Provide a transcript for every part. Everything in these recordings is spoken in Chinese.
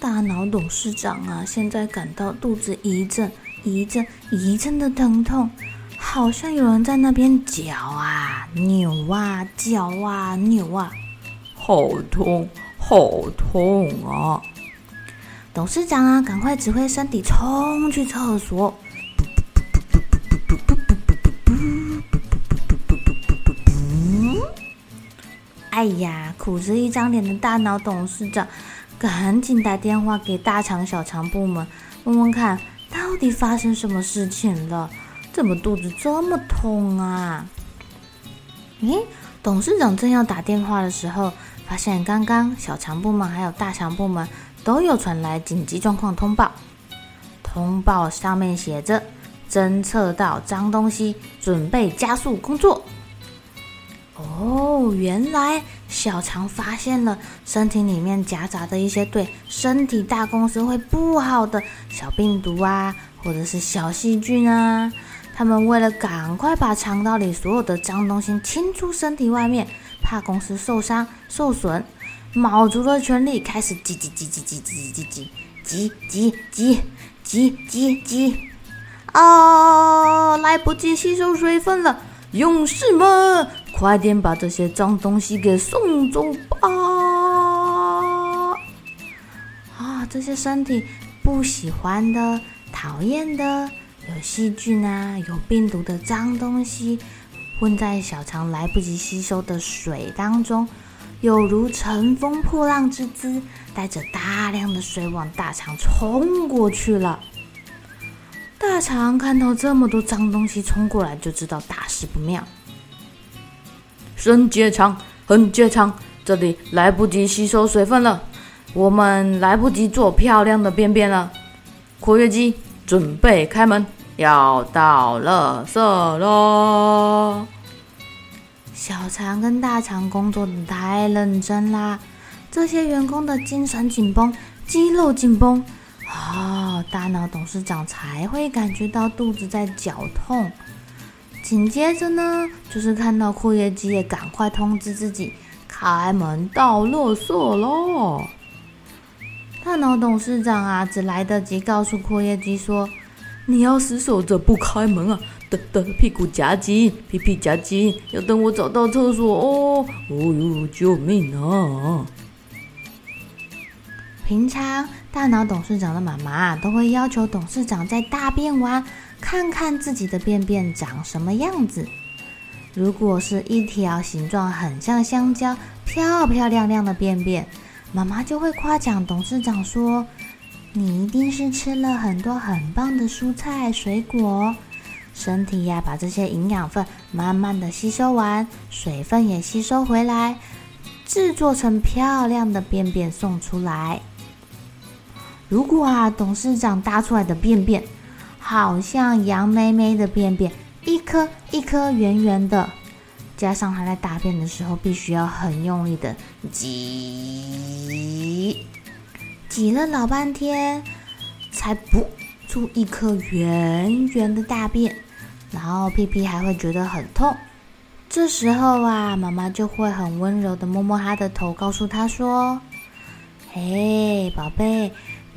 大脑董事长啊，现在感到肚子一阵一阵一阵的疼痛，好像有人在那边搅啊、扭啊、搅啊、扭啊，好痛，好痛啊！董事长啊，赶快指挥身体冲去厕所。哎呀，苦着一张脸的大脑董事长。赶紧打电话给大肠、小肠部门，问问看到底发生什么事情了？怎么肚子这么痛啊？咦，董事长正要打电话的时候，发现刚刚小肠部门还有大肠部门都有传来紧急状况通报。通报上面写着：侦测到脏东西，准备加速工作。哦，原来小肠发现了身体里面夹杂的一些对身体大公司会不好的小病毒啊，或者是小细菌啊。他们为了赶快把肠道里所有的脏东西清出身体外面，怕公司受伤受损，卯足了全力开始挤挤挤挤挤挤挤挤挤挤挤挤挤，啊，来不及吸收水分了，勇士们！快点把这些脏东西给送走吧！啊，这些身体不喜欢的、讨厌的、有细菌啊、有病毒的脏东西，混在小肠来不及吸收的水当中，有如乘风破浪之姿，带着大量的水往大肠冲过去了。大肠看到这么多脏东西冲过来，就知道大事不妙。升结肠，横结肠，这里来不及吸收水分了，我们来不及做漂亮的便便了。括约肌准备开门，要到垃圾喽！小肠跟大肠工作的太认真啦，这些员工的精神紧绷，肌肉紧绷，哦，大脑董事长才会感觉到肚子在绞痛。紧接着呢，就是看到括约肌也赶快通知自己开门倒垃圾喽。大脑董事长啊，只来得及告诉括约肌说：“你要死守着不开门啊，等等，屁股夹紧，屁屁夹紧，要等我找到厕所哦。”哦哟，救命啊！平常大脑董事长的妈妈都会要求董事长在大便完。看看自己的便便长什么样子，如果是一条形状很像香蕉、漂漂亮亮的便便，妈妈就会夸奖董事长说：“你一定是吃了很多很棒的蔬菜水果，身体呀把这些营养分慢慢的吸收完，水分也吸收回来，制作成漂亮的便便送出来。如果啊董事长搭出来的便便，好像杨妹妹的便便，一颗一颗圆圆的，加上她在大便的时候必须要很用力的挤，挤了老半天，才不出一颗圆圆的大便，然后屁屁还会觉得很痛。这时候啊，妈妈就会很温柔的摸摸她的头，告诉她说：“嘿，宝贝，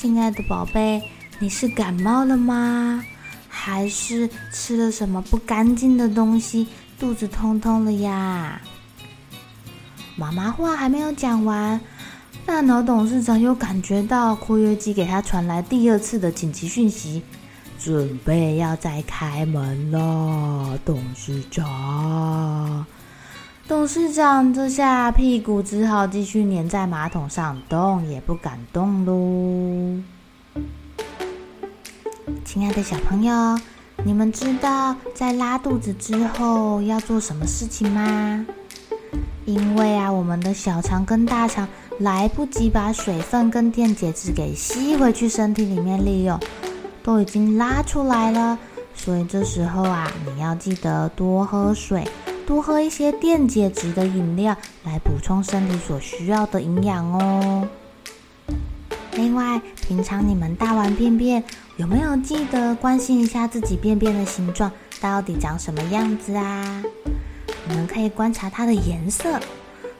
亲爱的宝贝，你是感冒了吗？还是吃了什么不干净的东西，肚子痛痛了呀？”妈妈话还没有讲完。大脑董事长又感觉到括约肌给他传来第二次的紧急讯息，准备要再开门了。董事长，董事长这下屁股只好继续粘在马桶上，动也不敢动喽。亲爱的小朋友，你们知道在拉肚子之后要做什么事情吗？因为啊，我们的小肠跟大肠。来不及把水分跟电解质给吸回去身体里面利用，都已经拉出来了。所以这时候啊，你要记得多喝水，多喝一些电解质的饮料，来补充身体所需要的营养哦。另外，平常你们大完便便，有没有记得关心一下自己便便的形状到底长什么样子啊？你们可以观察它的颜色。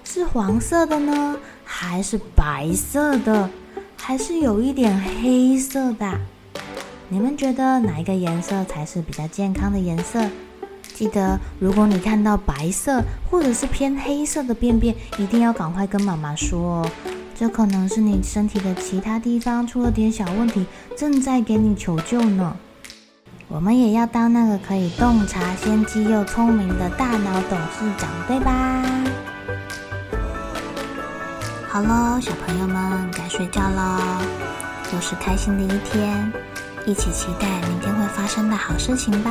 是黄色的呢，还是白色的，还是有一点黑色的？你们觉得哪一个颜色才是比较健康的颜色？记得，如果你看到白色或者是偏黑色的便便，一定要赶快跟妈妈说哦，这可能是你身体的其他地方出了点小问题，正在给你求救呢。我们也要当那个可以洞察先机又聪明的大脑董事长，对吧？好喽，小朋友们该睡觉了，又是开心的一天，一起期待明天会发生的好事情吧。